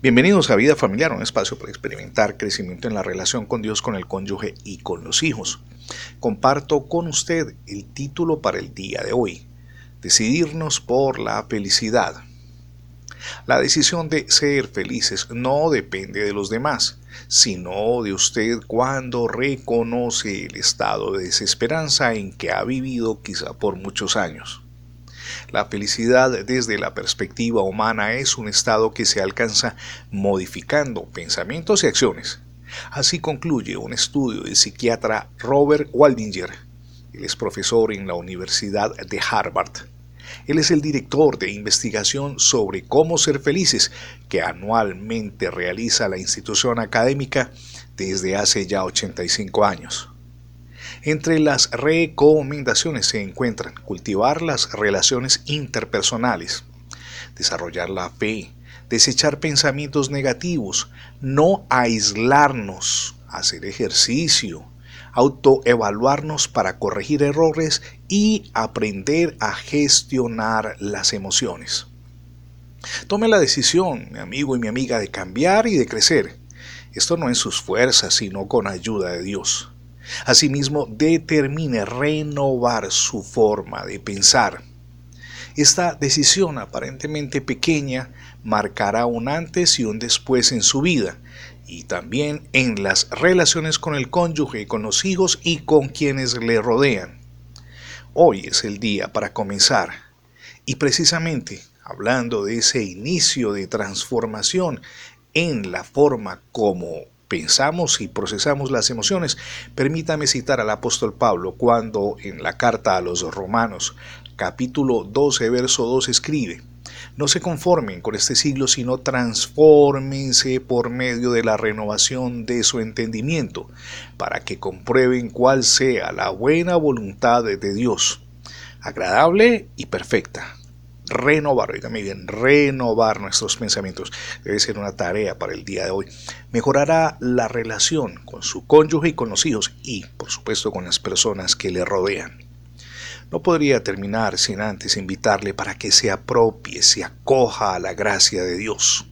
Bienvenidos a Vida Familiar, un espacio para experimentar crecimiento en la relación con Dios, con el cónyuge y con los hijos. Comparto con usted el título para el día de hoy, Decidirnos por la felicidad. La decisión de ser felices no depende de los demás, sino de usted cuando reconoce el estado de desesperanza en que ha vivido quizá por muchos años. La felicidad desde la perspectiva humana es un estado que se alcanza modificando pensamientos y acciones. Así concluye un estudio del psiquiatra Robert Waldinger. Él es profesor en la Universidad de Harvard. Él es el director de investigación sobre cómo ser felices que anualmente realiza la institución académica desde hace ya 85 años. Entre las recomendaciones se encuentran cultivar las relaciones interpersonales, desarrollar la fe, desechar pensamientos negativos, no aislarnos, hacer ejercicio, autoevaluarnos para corregir errores y aprender a gestionar las emociones. Tome la decisión, mi amigo y mi amiga, de cambiar y de crecer. Esto no en sus fuerzas, sino con ayuda de Dios. Asimismo, determine renovar su forma de pensar. Esta decisión aparentemente pequeña marcará un antes y un después en su vida y también en las relaciones con el cónyuge, con los hijos y con quienes le rodean. Hoy es el día para comenzar y precisamente hablando de ese inicio de transformación en la forma como pensamos y procesamos las emociones, permítame citar al apóstol Pablo cuando en la carta a los romanos capítulo 12 verso 2 escribe, no se conformen con este siglo, sino transfórmense por medio de la renovación de su entendimiento, para que comprueben cuál sea la buena voluntad de Dios, agradable y perfecta renovar, oígame bien, renovar nuestros pensamientos debe ser una tarea para el día de hoy. Mejorará la relación con su cónyuge y con los hijos y, por supuesto, con las personas que le rodean. No podría terminar sin antes invitarle para que se apropie, se acoja a la gracia de Dios.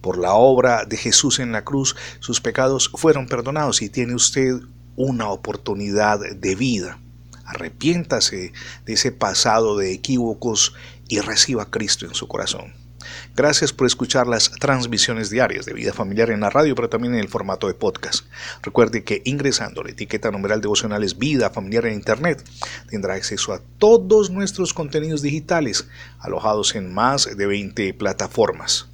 Por la obra de Jesús en la cruz, sus pecados fueron perdonados y tiene usted una oportunidad de vida. Arrepiéntase de ese pasado de equívocos y reciba a Cristo en su corazón. Gracias por escuchar las transmisiones diarias de vida familiar en la radio, pero también en el formato de podcast. Recuerde que ingresando la etiqueta numeral devocionales Vida Familiar en Internet tendrá acceso a todos nuestros contenidos digitales alojados en más de 20 plataformas.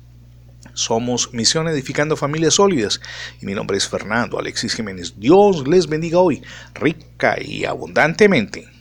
Somos Misión Edificando Familias Sólidas y mi nombre es Fernando Alexis Jiménez. Dios les bendiga hoy, rica y abundantemente.